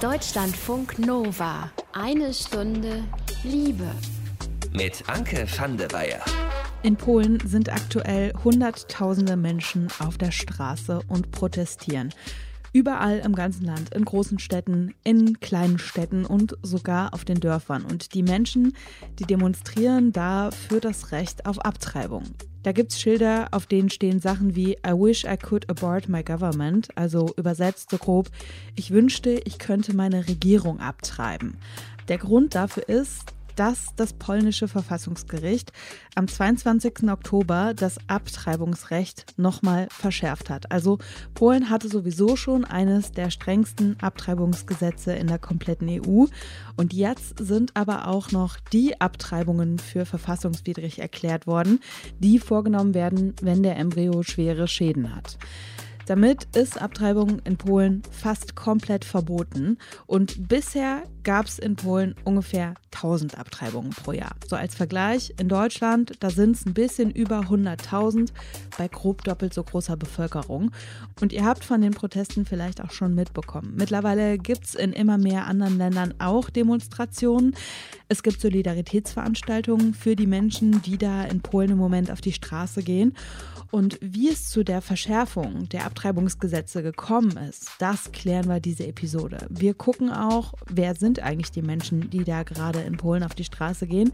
Deutschlandfunk Nova. Eine Stunde Liebe. Mit Anke van der Weyer. In Polen sind aktuell Hunderttausende Menschen auf der Straße und protestieren. Überall im ganzen Land, in großen Städten, in kleinen Städten und sogar auf den Dörfern. Und die Menschen, die demonstrieren da für das Recht auf Abtreibung. Da gibt es Schilder, auf denen stehen Sachen wie I wish I could abort my government, also übersetzt so grob, ich wünschte, ich könnte meine Regierung abtreiben. Der Grund dafür ist, dass das polnische Verfassungsgericht am 22. Oktober das Abtreibungsrecht nochmal verschärft hat. Also Polen hatte sowieso schon eines der strengsten Abtreibungsgesetze in der kompletten EU. Und jetzt sind aber auch noch die Abtreibungen für verfassungswidrig erklärt worden, die vorgenommen werden, wenn der Embryo schwere Schäden hat. Damit ist Abtreibung in Polen fast komplett verboten und bisher gab es in Polen ungefähr 1000 Abtreibungen pro Jahr. So als Vergleich, in Deutschland, da sind es ein bisschen über 100.000 bei grob doppelt so großer Bevölkerung. Und ihr habt von den Protesten vielleicht auch schon mitbekommen. Mittlerweile gibt es in immer mehr anderen Ländern auch Demonstrationen. Es gibt Solidaritätsveranstaltungen für die Menschen, die da in Polen im Moment auf die Straße gehen. Und wie es zu der Verschärfung der Abtreibungsgesetze gekommen ist, das klären wir diese Episode. Wir gucken auch, wer sind eigentlich die Menschen, die da gerade in Polen auf die Straße gehen.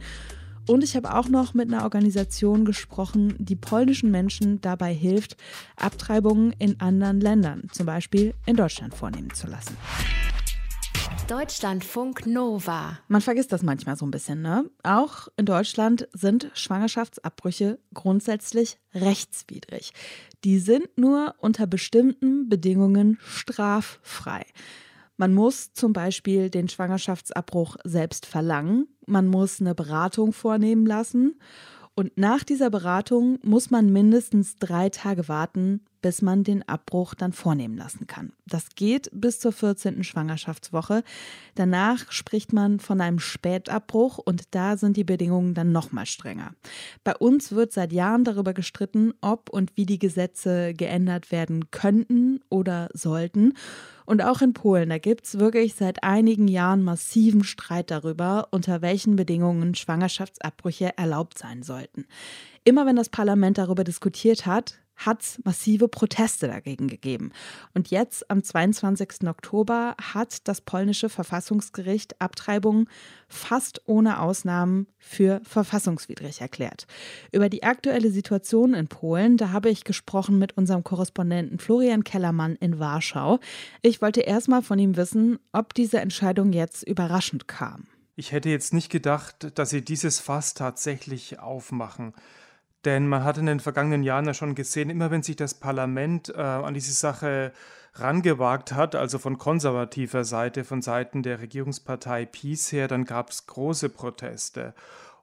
Und ich habe auch noch mit einer Organisation gesprochen, die polnischen Menschen dabei hilft, Abtreibungen in anderen Ländern, zum Beispiel in Deutschland, vornehmen zu lassen. Deutschlandfunk Nova. Man vergisst das manchmal so ein bisschen, ne? Auch in Deutschland sind Schwangerschaftsabbrüche grundsätzlich rechtswidrig. Die sind nur unter bestimmten Bedingungen straffrei. Man muss zum Beispiel den Schwangerschaftsabbruch selbst verlangen, man muss eine Beratung vornehmen lassen und nach dieser Beratung muss man mindestens drei Tage warten, bis man den Abbruch dann vornehmen lassen kann. Das geht bis zur 14. Schwangerschaftswoche. Danach spricht man von einem Spätabbruch und da sind die Bedingungen dann nochmal strenger. Bei uns wird seit Jahren darüber gestritten, ob und wie die Gesetze geändert werden könnten oder sollten. Und auch in Polen, da gibt es wirklich seit einigen Jahren massiven Streit darüber, unter welchen Bedingungen Schwangerschaftsabbrüche erlaubt sein sollten. Immer wenn das Parlament darüber diskutiert hat, hat es massive Proteste dagegen gegeben. Und jetzt, am 22. Oktober, hat das polnische Verfassungsgericht Abtreibungen fast ohne Ausnahmen für verfassungswidrig erklärt. Über die aktuelle Situation in Polen, da habe ich gesprochen mit unserem Korrespondenten Florian Kellermann in Warschau. Ich wollte erstmal von ihm wissen, ob diese Entscheidung jetzt überraschend kam. Ich hätte jetzt nicht gedacht, dass sie dieses Fass tatsächlich aufmachen. Denn man hat in den vergangenen Jahren ja schon gesehen, immer wenn sich das Parlament äh, an diese Sache rangewagt hat, also von konservativer Seite, von Seiten der Regierungspartei Peace her, dann gab es große Proteste.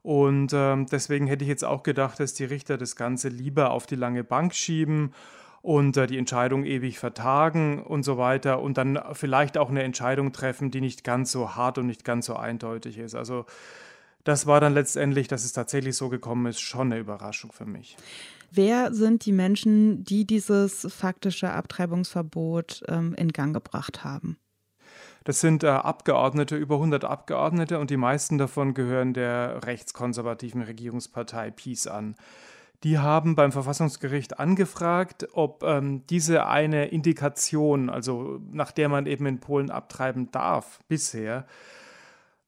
Und ähm, deswegen hätte ich jetzt auch gedacht, dass die Richter das Ganze lieber auf die lange Bank schieben und äh, die Entscheidung ewig vertagen und so weiter und dann vielleicht auch eine Entscheidung treffen, die nicht ganz so hart und nicht ganz so eindeutig ist. Also das war dann letztendlich, dass es tatsächlich so gekommen ist, schon eine Überraschung für mich. Wer sind die Menschen, die dieses faktische Abtreibungsverbot ähm, in Gang gebracht haben? Das sind äh, Abgeordnete, über 100 Abgeordnete und die meisten davon gehören der rechtskonservativen Regierungspartei Peace an. Die haben beim Verfassungsgericht angefragt, ob ähm, diese eine Indikation, also nach der man eben in Polen abtreiben darf, bisher,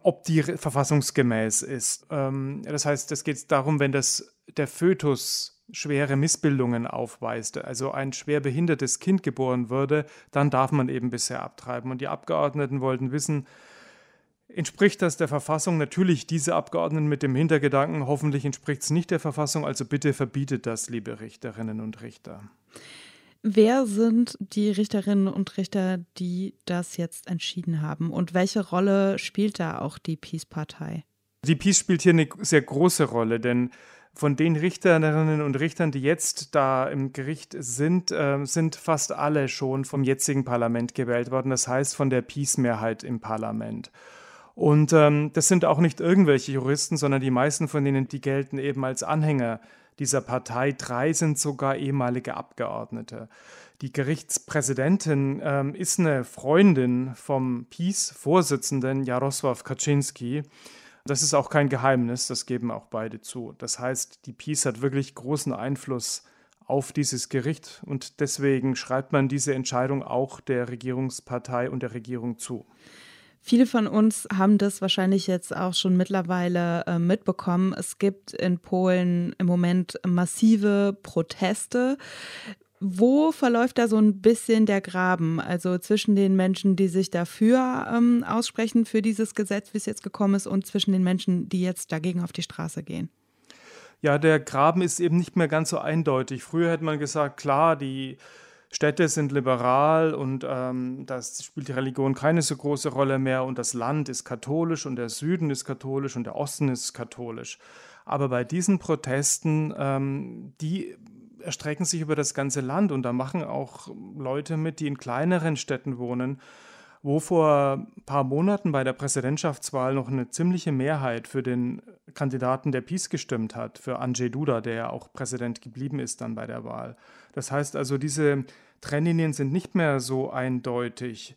ob die verfassungsgemäß ist. Ähm, das heißt, es geht darum, wenn das, der Fötus schwere Missbildungen aufweist, also ein schwer behindertes Kind geboren würde, dann darf man eben bisher abtreiben. Und die Abgeordneten wollten wissen, entspricht das der Verfassung? Natürlich diese Abgeordneten mit dem Hintergedanken, hoffentlich entspricht es nicht der Verfassung, also bitte verbietet das, liebe Richterinnen und Richter. Wer sind die Richterinnen und Richter, die das jetzt entschieden haben? Und welche Rolle spielt da auch die Peace-Partei? Die Peace spielt hier eine sehr große Rolle, denn von den Richterinnen und Richtern, die jetzt da im Gericht sind, äh, sind fast alle schon vom jetzigen Parlament gewählt worden. Das heißt von der Peace-Mehrheit im Parlament. Und ähm, das sind auch nicht irgendwelche Juristen, sondern die meisten von denen, die gelten eben als Anhänger dieser Partei. Drei sind sogar ehemalige Abgeordnete. Die Gerichtspräsidentin ähm, ist eine Freundin vom PiS-Vorsitzenden Jarosław Kaczynski. Das ist auch kein Geheimnis, das geben auch beide zu. Das heißt, die PiS hat wirklich großen Einfluss auf dieses Gericht und deswegen schreibt man diese Entscheidung auch der Regierungspartei und der Regierung zu. Viele von uns haben das wahrscheinlich jetzt auch schon mittlerweile äh, mitbekommen. Es gibt in Polen im Moment massive Proteste. Wo verläuft da so ein bisschen der Graben? Also zwischen den Menschen, die sich dafür ähm, aussprechen, für dieses Gesetz, wie es jetzt gekommen ist, und zwischen den Menschen, die jetzt dagegen auf die Straße gehen? Ja, der Graben ist eben nicht mehr ganz so eindeutig. Früher hätte man gesagt, klar, die Städte sind liberal und ähm, das spielt die Religion keine so große Rolle mehr und das Land ist katholisch und der Süden ist katholisch und der Osten ist katholisch. Aber bei diesen Protesten, ähm, die erstrecken sich über das ganze Land und da machen auch Leute mit, die in kleineren Städten wohnen, wo vor ein paar Monaten bei der Präsidentschaftswahl noch eine ziemliche Mehrheit für den Kandidaten der PiS gestimmt hat, für Andrzej Duda, der ja auch Präsident geblieben ist dann bei der Wahl. Das heißt also, diese Trennlinien sind nicht mehr so eindeutig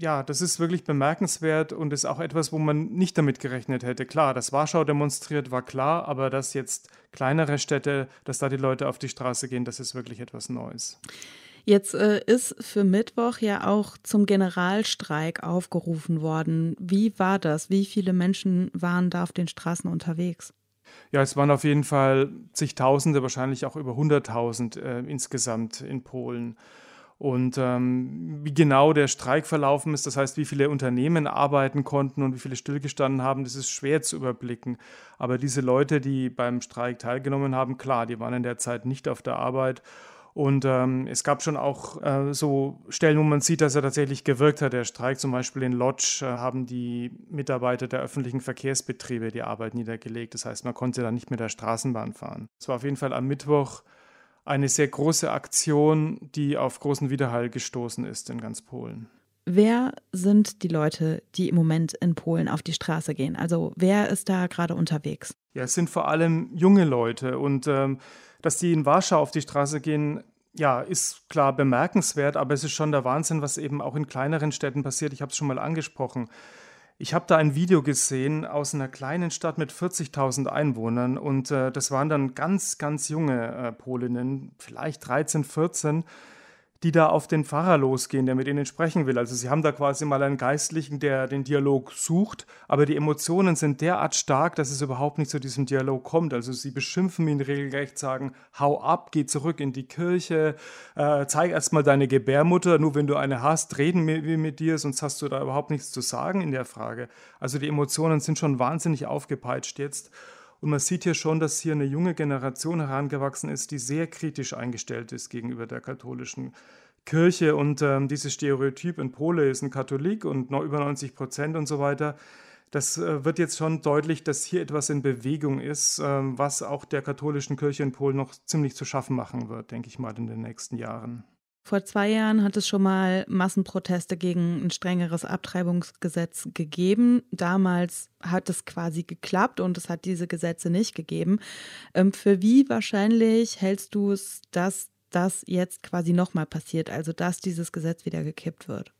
ja, das ist wirklich bemerkenswert und ist auch etwas, wo man nicht damit gerechnet hätte. Klar, dass Warschau demonstriert, war klar, aber dass jetzt kleinere Städte, dass da die Leute auf die Straße gehen, das ist wirklich etwas Neues. Jetzt äh, ist für Mittwoch ja auch zum Generalstreik aufgerufen worden. Wie war das? Wie viele Menschen waren da auf den Straßen unterwegs? Ja, es waren auf jeden Fall zigtausende, wahrscheinlich auch über 100.000 äh, insgesamt in Polen. Und ähm, wie genau der Streik verlaufen ist, das heißt, wie viele Unternehmen arbeiten konnten und wie viele stillgestanden haben, das ist schwer zu überblicken. Aber diese Leute, die beim Streik teilgenommen haben, klar, die waren in der Zeit nicht auf der Arbeit. Und ähm, es gab schon auch äh, so Stellen, wo man sieht, dass er tatsächlich gewirkt hat. Der Streik zum Beispiel in Lodz äh, haben die Mitarbeiter der öffentlichen Verkehrsbetriebe die Arbeit niedergelegt. Das heißt, man konnte dann nicht mit der Straßenbahn fahren. Es war auf jeden Fall am Mittwoch eine sehr große Aktion, die auf großen Widerhall gestoßen ist in ganz Polen. Wer sind die Leute, die im Moment in Polen auf die Straße gehen? Also wer ist da gerade unterwegs? Ja, es sind vor allem junge Leute und ähm, dass die in Warschau auf die Straße gehen, ja, ist klar bemerkenswert, aber es ist schon der Wahnsinn, was eben auch in kleineren Städten passiert. Ich habe es schon mal angesprochen. Ich habe da ein Video gesehen aus einer kleinen Stadt mit 40.000 Einwohnern und äh, das waren dann ganz, ganz junge äh, Polinnen, vielleicht 13, 14, die da auf den Pfarrer losgehen, der mit ihnen sprechen will. Also sie haben da quasi mal einen Geistlichen, der den Dialog sucht, aber die Emotionen sind derart stark, dass es überhaupt nicht zu diesem Dialog kommt. Also sie beschimpfen ihn regelrecht, sagen, hau ab, geh zurück in die Kirche, äh, zeig erstmal deine Gebärmutter, nur wenn du eine hast, reden wir mit dir, sonst hast du da überhaupt nichts zu sagen in der Frage. Also die Emotionen sind schon wahnsinnig aufgepeitscht jetzt. Und man sieht hier schon, dass hier eine junge Generation herangewachsen ist, die sehr kritisch eingestellt ist gegenüber der katholischen Kirche. Und ähm, dieses Stereotyp in Pole ist ein Katholik und noch über 90 Prozent und so weiter. Das äh, wird jetzt schon deutlich, dass hier etwas in Bewegung ist, äh, was auch der katholischen Kirche in Polen noch ziemlich zu schaffen machen wird, denke ich mal, in den nächsten Jahren. Vor zwei Jahren hat es schon mal Massenproteste gegen ein strengeres Abtreibungsgesetz gegeben. Damals hat es quasi geklappt und es hat diese Gesetze nicht gegeben. Ähm, für wie wahrscheinlich hältst du es, dass das jetzt quasi nochmal passiert, also dass dieses Gesetz wieder gekippt wird?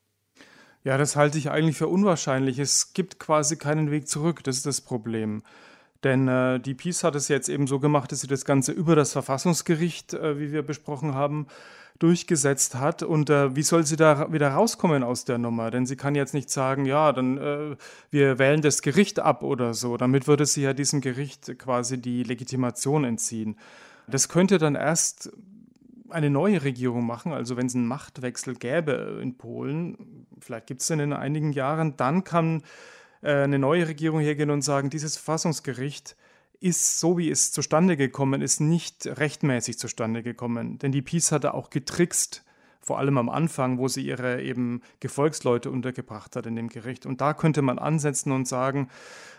Ja, das halte ich eigentlich für unwahrscheinlich. Es gibt quasi keinen Weg zurück, das ist das Problem. Denn äh, die Peace hat es jetzt eben so gemacht, dass sie das Ganze über das Verfassungsgericht, äh, wie wir besprochen haben, durchgesetzt hat. Und äh, wie soll sie da wieder rauskommen aus der Nummer? Denn sie kann jetzt nicht sagen, ja, dann äh, wir wählen das Gericht ab oder so. Damit würde sie ja diesem Gericht quasi die Legitimation entziehen. Das könnte dann erst eine neue Regierung machen, also wenn es einen Machtwechsel gäbe in Polen, vielleicht gibt es den in einigen Jahren, dann kann äh, eine neue Regierung hergehen und sagen, dieses Verfassungsgericht ist, so wie es zustande gekommen ist, nicht rechtmäßig zustande gekommen. Denn die Peace hatte auch getrickst, vor allem am Anfang, wo sie ihre eben Gefolgsleute untergebracht hat in dem Gericht. Und da könnte man ansetzen und sagen,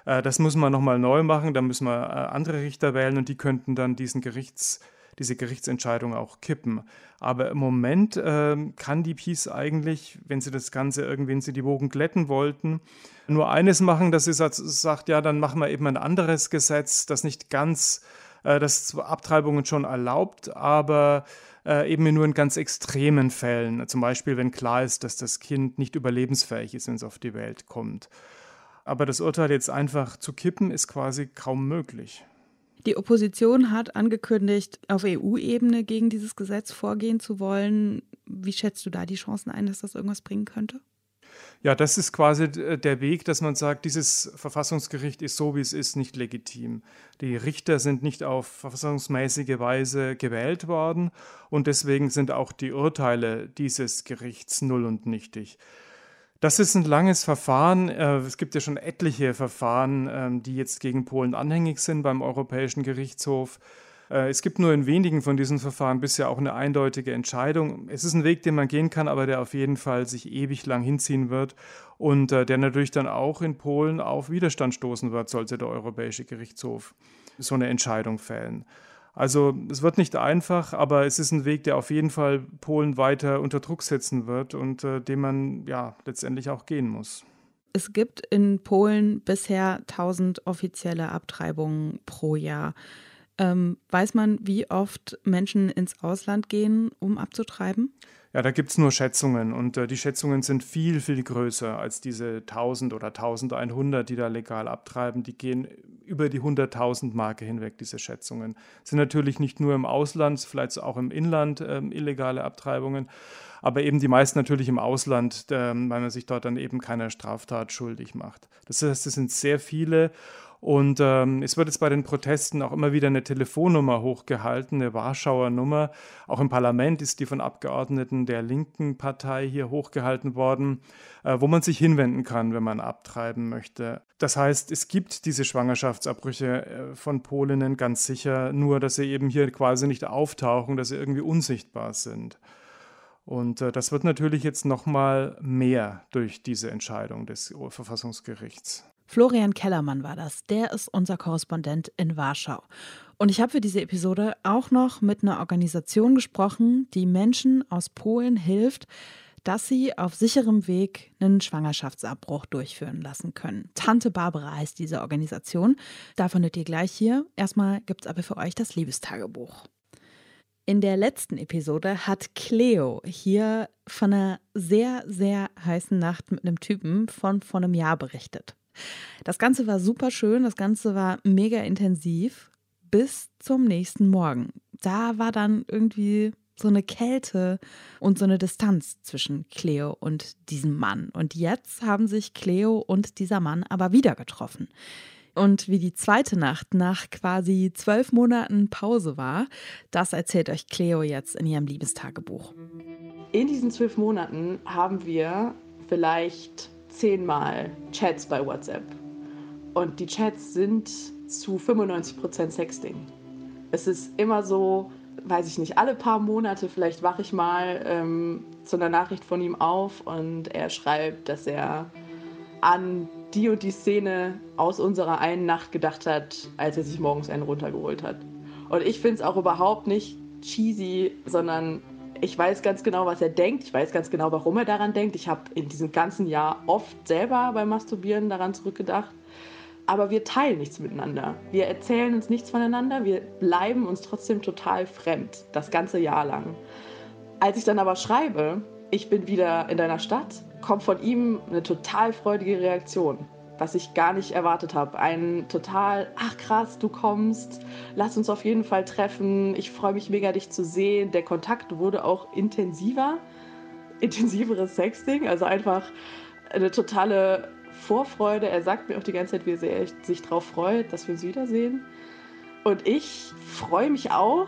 äh, das müssen wir nochmal neu machen, da müssen wir äh, andere Richter wählen und die könnten dann diesen Gerichts diese Gerichtsentscheidung auch kippen. Aber im Moment äh, kann die Peace eigentlich, wenn sie das Ganze irgendwie, wenn sie die Wogen glätten wollten, nur eines machen, dass sie sagt, ja, dann machen wir eben ein anderes Gesetz, das nicht ganz Äh, das Abtreibungen schon erlaubt, aber äh, eben nur in ganz extremen Fällen. Zum Beispiel, wenn klar ist, dass das Kind nicht überlebensfähig ist, wenn es auf die Welt kommt. Aber das Urteil jetzt einfach zu kippen, ist quasi kaum möglich. Die Opposition hat angekündigt, auf EU-Ebene gegen dieses Gesetz vorgehen zu wollen. Wie schätzt du da die Chancen ein, dass das irgendwas bringen könnte? Ja, das ist quasi der Weg, dass man sagt, dieses Verfassungsgericht ist so, wie es ist, nicht legitim. Die Richter sind nicht auf verfassungsmäßige Weise gewählt worden und deswegen sind auch die Urteile dieses Gerichts null und nichtig. Das ist ein langes Verfahren. Äh, es gibt ja schon etliche Verfahren, ähm, die jetzt gegen Polen anhängig sind beim Europäischen Gerichtshof. Äh, es gibt nur in wenigen von diesen Verfahren bisher auch eine eindeutige Entscheidung. Es ist ein Weg, den man gehen kann, aber der auf jeden Fall sich ewig lang hinziehen wird und äh, der natürlich dann auch in Polen auf Widerstand stoßen wird, sollte der Europäische Gerichtshof so eine Entscheidung fällen. Also es wird nicht einfach, aber es ist ein Weg, der auf jeden Fall Polen weiter unter Druck setzen wird und äh, den man ja letztendlich auch gehen muss. Es gibt in Polen bisher 1000 offizielle Abtreibungen pro Jahr. Ähm, weiß man, wie oft Menschen ins Ausland gehen, um abzutreiben? Ja, da gibt es nur Schätzungen und äh, die Schätzungen sind viel, viel größer als diese 1000 oder 1100, die da legal abtreiben. Die gehen über die 100.000 Marke hinweg, diese Schätzungen. Sind natürlich nicht nur im Ausland, vielleicht auch im Inland äh, illegale Abtreibungen, aber eben die meisten natürlich im Ausland, äh, weil man sich dort dann eben keiner Straftat schuldig macht. Das heißt, es sind sehr viele und ähm, es wird jetzt bei den Protesten auch immer wieder eine Telefonnummer hochgehalten, eine Warschauer Nummer. Auch im Parlament ist die von Abgeordneten der linken Partei hier hochgehalten worden, äh, wo man sich hinwenden kann, wenn man abtreiben möchte. Das heißt, es gibt diese Schwangerschaftsabbrüche äh, von Polinnen ganz sicher, nur dass sie eben hier quasi nicht auftauchen, dass sie irgendwie unsichtbar sind. Und äh, das wird natürlich jetzt nochmal mehr durch diese Entscheidung des Verfassungsgerichts. Florian Kellermann war das. Der ist unser Korrespondent in Warschau. Und ich habe für diese Episode auch noch mit einer Organisation gesprochen, die Menschen aus Polen hilft, dass sie auf sicherem Weg einen Schwangerschaftsabbruch durchführen lassen können. Tante Barbara heißt diese Organisation. Davon hört ihr gleich hier. Erstmal gibt es aber für euch das Liebestagebuch. In der letzten Episode hat Cleo hier von einer sehr, sehr heißen Nacht mit einem Typen von vor einem Jahr berichtet. Das Ganze war super schön, das Ganze war mega intensiv bis zum nächsten Morgen. Da war dann irgendwie so eine Kälte und so eine Distanz zwischen Cleo und diesem Mann. Und jetzt haben sich Cleo und dieser Mann aber wieder getroffen. Und wie die zweite Nacht nach quasi zwölf Monaten Pause war, das erzählt euch Cleo jetzt in ihrem Liebestagebuch. In diesen zwölf Monaten haben wir vielleicht zehnmal Chats bei WhatsApp. Und die Chats sind zu 95% Sexting. Es ist immer so, weiß ich nicht, alle paar Monate vielleicht wache ich mal ähm, zu einer Nachricht von ihm auf und er schreibt, dass er an die und die Szene aus unserer einen Nacht gedacht hat, als er sich morgens einen runtergeholt hat. Und ich finde es auch überhaupt nicht cheesy, sondern ich weiß ganz genau, was er denkt. Ich weiß ganz genau, warum er daran denkt. Ich habe in diesem ganzen Jahr oft selber beim Masturbieren daran zurückgedacht. Aber wir teilen nichts miteinander. Wir erzählen uns nichts voneinander. Wir bleiben uns trotzdem total fremd, das ganze Jahr lang. Als ich dann aber schreibe, ich bin wieder in deiner Stadt, kommt von ihm eine total freudige Reaktion was ich gar nicht erwartet habe. Ein total, ach krass, du kommst, lass uns auf jeden Fall treffen, ich freue mich mega, dich zu sehen. Der Kontakt wurde auch intensiver, intensiveres Sexting, also einfach eine totale Vorfreude. Er sagt mir auch die ganze Zeit, wie sehr er sich darauf freut, dass wir uns wiedersehen. Und ich freue mich auch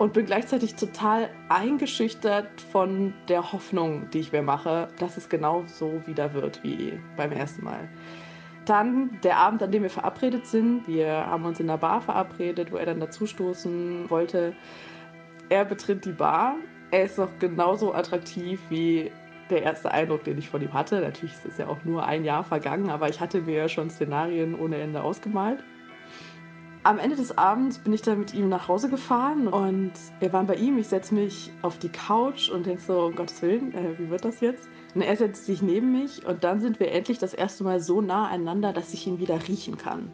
und bin gleichzeitig total eingeschüchtert von der Hoffnung, die ich mir mache, dass es genau so wieder wird wie beim ersten Mal. Dann der Abend, an dem wir verabredet sind. Wir haben uns in der Bar verabredet, wo er dann dazustoßen wollte. Er betritt die Bar. Er ist noch genauso attraktiv wie der erste Eindruck, den ich von ihm hatte. Natürlich ist es ja auch nur ein Jahr vergangen, aber ich hatte mir ja schon Szenarien ohne Ende ausgemalt. Am Ende des Abends bin ich dann mit ihm nach Hause gefahren und wir waren bei ihm. Ich setze mich auf die Couch und denke so, um Gottes Willen, äh, wie wird das jetzt? Und er setzt sich neben mich und dann sind wir endlich das erste Mal so nah einander, dass ich ihn wieder riechen kann.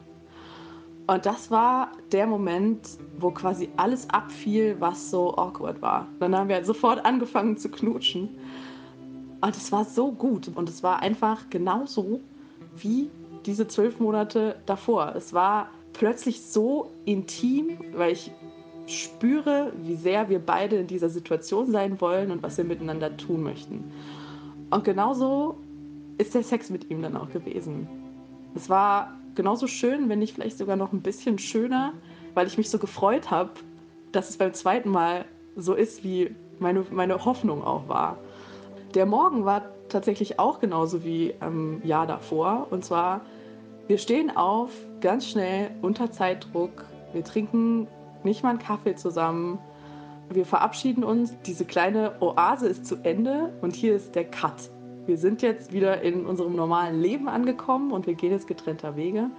Und das war der Moment, wo quasi alles abfiel, was so awkward war. Dann haben wir sofort angefangen zu knutschen. Und es war so gut. Und es war einfach genauso wie diese zwölf Monate davor. Es war plötzlich so intim, weil ich spüre, wie sehr wir beide in dieser Situation sein wollen und was wir miteinander tun möchten. Und genauso ist der Sex mit ihm dann auch gewesen. Es war genauso schön, wenn nicht vielleicht sogar noch ein bisschen schöner, weil ich mich so gefreut habe, dass es beim zweiten Mal so ist, wie meine, meine Hoffnung auch war. Der Morgen war tatsächlich auch genauso wie im Jahr davor. Und zwar, wir stehen auf, ganz schnell, unter Zeitdruck. Wir trinken nicht mal einen Kaffee zusammen. Wir verabschieden uns. Diese kleine Oase ist zu Ende und hier ist der Cut. Wir sind jetzt wieder in unserem normalen Leben angekommen und wir gehen jetzt getrennter Wege.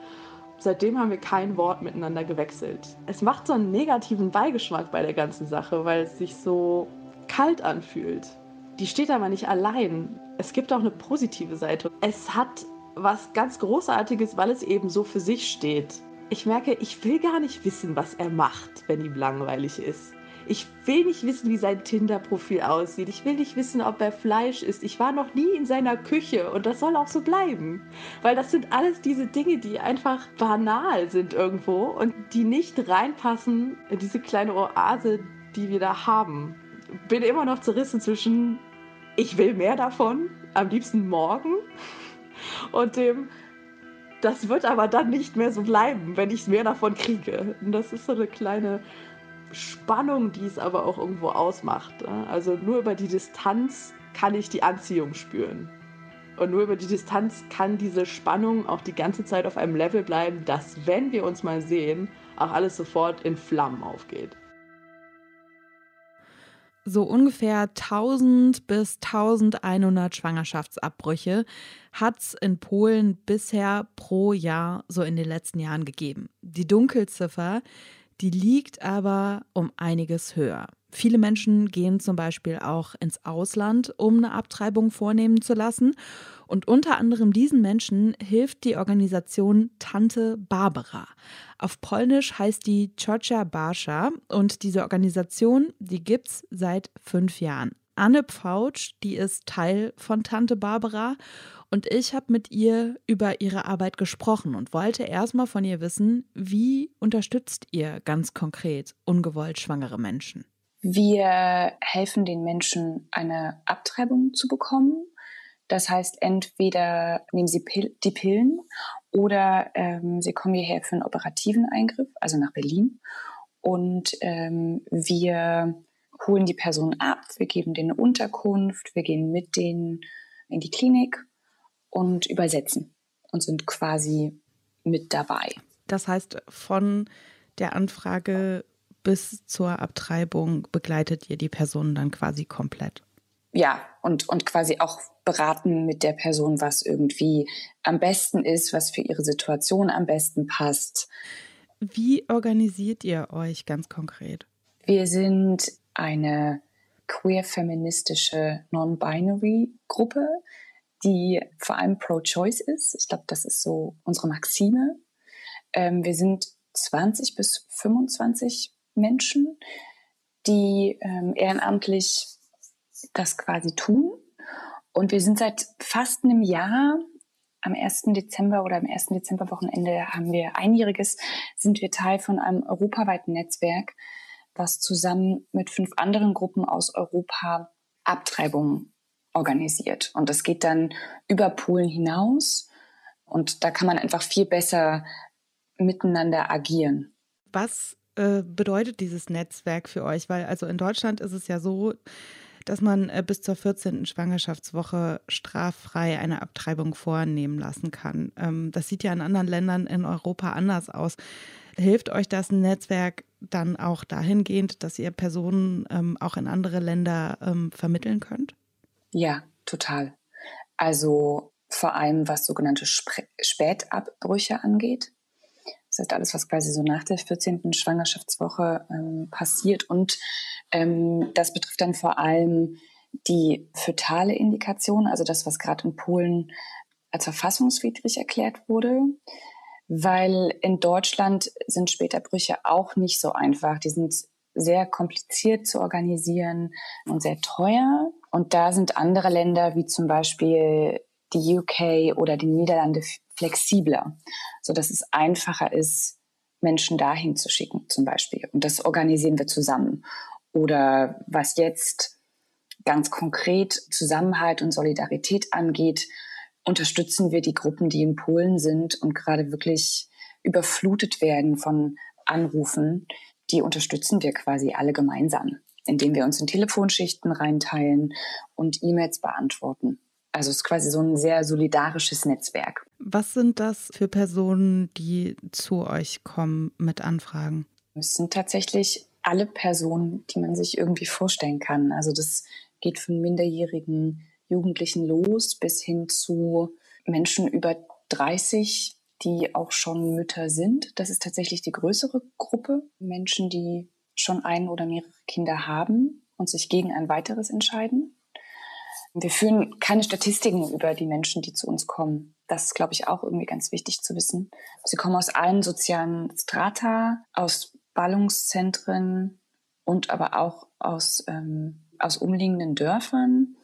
Seitdem haben wir kein Wort miteinander gewechselt. Es macht so einen negativen Beigeschmack bei der ganzen Sache, weil es sich so kalt anfühlt. Die steht aber nicht allein. Es gibt auch eine positive Seite. Es hat was ganz Großartiges, weil es eben so für sich steht. Ich merke, ich will gar nicht wissen, was er macht, wenn ihm langweilig ist. Ich will nicht wissen, wie sein Tinder-Profil aussieht. Ich will nicht wissen, ob er Fleisch isst. Ich war noch nie in seiner Küche und das soll auch so bleiben. Weil das sind alles diese Dinge, die einfach banal sind irgendwo und die nicht reinpassen in diese kleine Oase, die wir da haben. Bin immer noch zerrissen zwischen, ich will mehr davon, am liebsten morgen, und dem, das wird aber dann nicht mehr so bleiben, wenn ich mehr davon kriege. Und das ist so eine kleine Spannung, die es aber auch irgendwo ausmacht. Also nur über die Distanz kann ich die Anziehung spüren. Und nur über die Distanz kann diese Spannung auch die ganze Zeit auf einem Level bleiben, dass, wenn wir uns mal sehen, auch alles sofort in Flammen aufgeht. So ungefähr 1000 bis 1100 Schwangerschaftsabbrüche hat es in Polen bisher pro Jahr so in den letzten Jahren gegeben. Die Dunkelziffer die liegt aber um einiges höher. Viele Menschen gehen zum Beispiel auch ins Ausland, um eine Abtreibung vornehmen zu lassen. Und unter anderem diesen Menschen hilft die Organisation Tante Barbara. Auf Polnisch heißt die Ciocia Barscha und diese Organisation, die gibt's seit fünf Jahren. Anne Pfautsch, die ist Teil von Tante Barbara und ich habe mit ihr über ihre Arbeit gesprochen und wollte erstmal von ihr wissen, wie unterstützt ihr ganz konkret ungewollt schwangere Menschen? Wir helfen den Menschen, eine Abtreibung zu bekommen. Das heißt, entweder nehmen sie Pil die Pillen oder ähm, sie kommen hierher für einen operativen Eingriff, also nach Berlin. Und ähm, wir holen die Person ab, wir geben denen eine Unterkunft, wir gehen mit denen in die Klinik und übersetzen und sind quasi mit dabei. Das heißt, von der Anfrage bis zur Abtreibung begleitet ihr die Person dann quasi komplett. Ja, und, und quasi auch beraten mit der Person, was irgendwie am besten ist, was für ihre Situation am besten passt. Wie organisiert ihr euch ganz konkret? Wir sind eine queer-feministische Non-Binary-Gruppe, die vor allem pro-choice ist. Ich glaube, das ist so unsere Maxime. Ähm, wir sind 20 bis 25 Menschen, die ähm, ehrenamtlich das quasi tun. Und wir sind seit fast einem Jahr, am 1. Dezember oder am 1. Dezemberwochenende haben wir einjähriges, sind wir Teil von einem europaweiten Netzwerk, was zusammen mit fünf anderen Gruppen aus Europa Abtreibungen organisiert. Und das geht dann über Polen hinaus. Und da kann man einfach viel besser miteinander agieren. Was äh, bedeutet dieses Netzwerk für euch? Weil also in Deutschland ist es ja so, dass man äh, bis zur 14. Schwangerschaftswoche straffrei eine Abtreibung vornehmen lassen kann. Ähm, das sieht ja in anderen Ländern in Europa anders aus. Hilft euch das Netzwerk dann auch dahingehend, dass ihr Personen ähm, auch in andere Länder ähm, vermitteln könnt? Ja, total. Also vor allem was sogenannte Spätabbrüche angeht. Das heißt, alles, was quasi so nach der 14. Schwangerschaftswoche ähm, passiert. Und ähm, das betrifft dann vor allem die fötale Indikation, also das, was gerade in Polen als verfassungswidrig erklärt wurde. weil in Deutschland sind Späterbrüche auch nicht so einfach. Die sind sehr kompliziert zu organisieren und sehr teuer. Und da sind andere Länder wie zum Beispiel die UK oder die Niederlande flexibler, so dass es einfacher ist, Menschen dahin zu schicken zum Beispiel. Und das organisieren wir zusammen. Oder was jetzt ganz konkret Zusammenhalt und Solidarität angeht, unterstützen wir die Gruppen, die in Polen sind und gerade wirklich überflutet werden von Anrufen. Die unterstützen wir quasi alle gemeinsam, indem wir uns in Telefonschichten reinteilen und E-Mails beantworten. Also es ist quasi so ein sehr solidarisches Netzwerk. Was sind das für Personen, die zu euch kommen mit Anfragen? Es sind tatsächlich alle Personen, die man sich irgendwie vorstellen kann. Also das geht von minderjährigen Jugendlichen los bis hin zu Menschen über 30, die auch schon Mütter sind. Das ist tatsächlich die größere Gruppe. Menschen, die schon ein oder mehrere Kinder haben und sich gegen ein weiteres entscheiden. Wir führen keine Statistiken über die Menschen, die zu uns kommen. Das ist, glaube ich, auch irgendwie ganz wichtig zu wissen. Sie kommen aus allen sozialen Strata, aus Ballungszentren und aber auch aus, ähm, aus umliegenden Dörfern.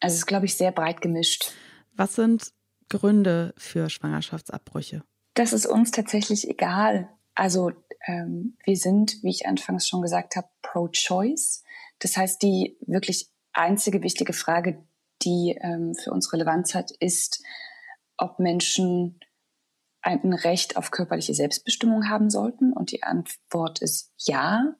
Also es ist, glaube ich, sehr breit gemischt. Was sind Gründe für Schwangerschaftsabbrüche? Das ist uns tatsächlich egal. Also ähm, wir sind, wie ich anfangs schon gesagt habe, pro-choice. Das heißt, die wirklich einzige wichtige Frage, die ähm, für uns Relevanz hat, ist, ob Menschen ein Recht auf körperliche Selbstbestimmung haben sollten. Und die Antwort ist ja.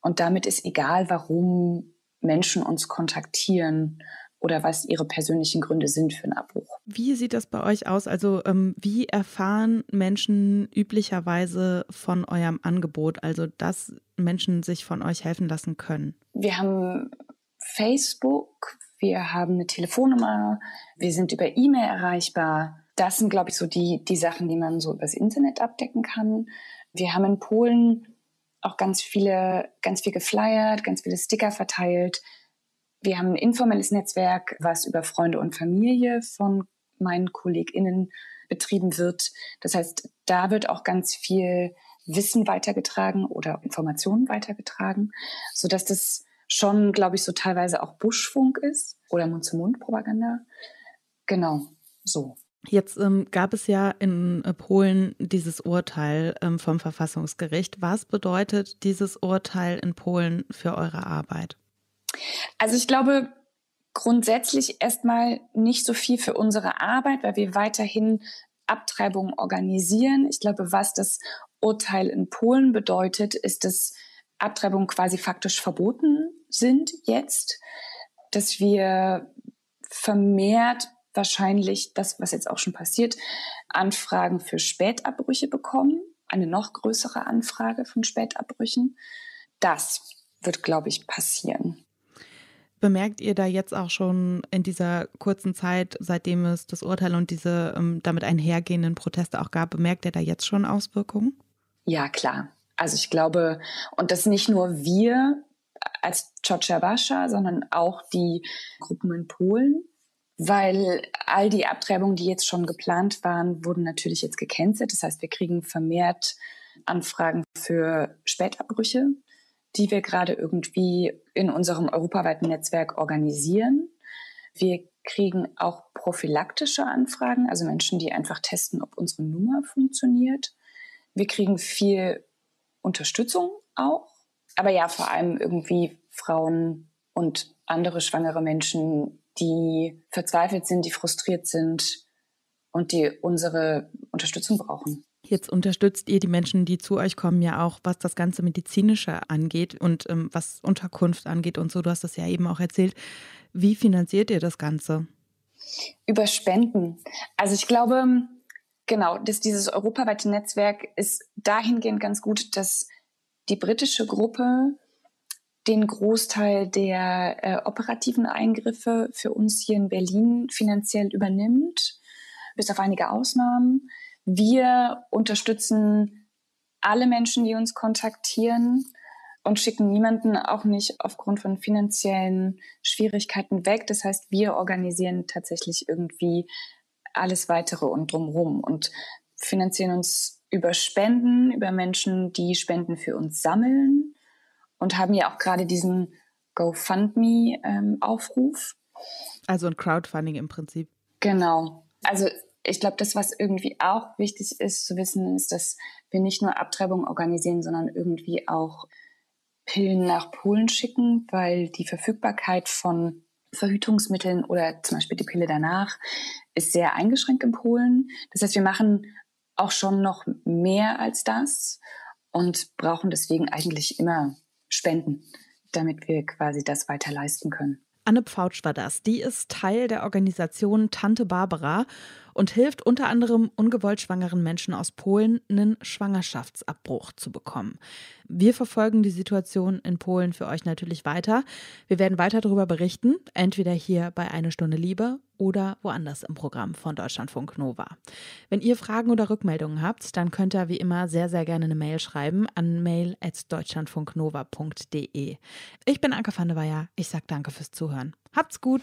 Und damit ist egal, warum Menschen uns kontaktieren oder was ihre persönlichen Gründe sind für einen Abbruch. Wie sieht das bei euch aus? Also ähm, wie erfahren Menschen üblicherweise von eurem Angebot, also dass Menschen sich von euch helfen lassen können? Wir haben Facebook, wir haben eine Telefonnummer, wir sind über E-Mail erreichbar. Das sind, glaube ich, so die, die Sachen, die man so übers Internet abdecken kann. Wir haben in Polen auch ganz viele, ganz viel geflyert, ganz viele Sticker verteilt. Wir haben ein informelles Netzwerk, was über Freunde und Familie von meinen KollegInnen betrieben wird. Das heißt, da wird auch ganz viel Wissen weitergetragen oder Informationen weitergetragen, so dass das schon, glaube ich, so teilweise auch Buschfunk ist oder Mund-zu-Mund-Propaganda. Genau, so. Jetzt ähm, gab es ja in äh, Polen dieses Urteil ähm, vom Verfassungsgericht. Was bedeutet dieses Urteil in Polen für eure Arbeit? Also ich glaube grundsätzlich erstmal nicht so viel für unsere Arbeit, weil wir weiterhin Abtreibungen organisieren. Ich glaube, was das Urteil in Polen bedeutet, ist, dass Abtreibungen quasi faktisch verboten sind jetzt, dass wir vermehrt wahrscheinlich das, was jetzt auch schon passiert, Anfragen für Spätabbrüche bekommen, eine noch größere Anfrage von Spätabbrüchen. Das wird, glaube ich, passieren. Bemerkt ihr da jetzt auch schon in dieser kurzen Zeit, seitdem es das Urteil und diese ähm, damit einhergehenden Proteste auch gab, bemerkt ihr da jetzt schon Auswirkungen? Ja, klar. Also ich glaube, und das nicht nur wir als Czocza sondern auch die Gruppen in Polen, weil all die Abtreibungen, die jetzt schon geplant waren, wurden natürlich jetzt gecancelt. Das heißt, wir kriegen vermehrt Anfragen für Spätabbrüche, die wir gerade irgendwie in unserem europaweiten Netzwerk organisieren. Wir kriegen auch prophylaktische Anfragen, also Menschen, die einfach testen, ob unsere Nummer funktioniert. Wir kriegen viel Unterstützung auch, aber ja, vor allem irgendwie Frauen und andere schwangere Menschen, die verzweifelt sind, die frustriert sind und die unsere Unterstützung brauchen. Jetzt unterstützt ihr die Menschen, die zu euch kommen, ja auch, was das ganze Medizinische angeht und ähm, was Unterkunft angeht und so. Du hast das ja eben auch erzählt. Wie finanziert ihr das Ganze? Über Spenden. Also ich glaube, genau, dass dieses europaweite Netzwerk ist dahingehend ganz gut, dass die britische Gruppe den Großteil der äh, operativen Eingriffe für uns hier in Berlin finanziell übernimmt, bis auf einige Ausnahmen. Wir unterstützen alle Menschen, die uns kontaktieren und schicken niemanden auch nicht aufgrund von finanziellen Schwierigkeiten weg. Das heißt, wir organisieren tatsächlich irgendwie alles weitere und drumherum. Und finanzieren uns über Spenden, über Menschen, die Spenden für uns sammeln und haben ja auch gerade diesen GoFundMe-Aufruf. Ähm, also ein Crowdfunding im Prinzip. Genau. Also ich glaube, das, was irgendwie auch wichtig ist zu wissen, ist, dass wir nicht nur Abtreibung organisieren, sondern irgendwie auch Pillen nach Polen schicken, weil die Verfügbarkeit von Verhütungsmitteln oder zum Beispiel die Pille danach ist sehr eingeschränkt in Polen. Das heißt, wir machen auch schon noch mehr als das und brauchen deswegen eigentlich immer Spenden, damit wir quasi das weiter leisten können. Anne Pfautsch war das. Die ist Teil der Organisation Tante Barbara und hilft unter anderem ungewollt schwangeren Menschen aus Polen, einen Schwangerschaftsabbruch zu bekommen. Wir verfolgen die Situation in Polen für euch natürlich weiter. Wir werden weiter darüber berichten, entweder hier bei Eine Stunde Liebe oder woanders im Programm von Deutschlandfunk Nova. Wenn ihr Fragen oder Rückmeldungen habt, dann könnt ihr wie immer sehr, sehr gerne eine Mail schreiben an mail.deutschlandfunknova.de. Ich bin Anke van der Weyer. Ich sage danke fürs Zuhören. Habt's gut!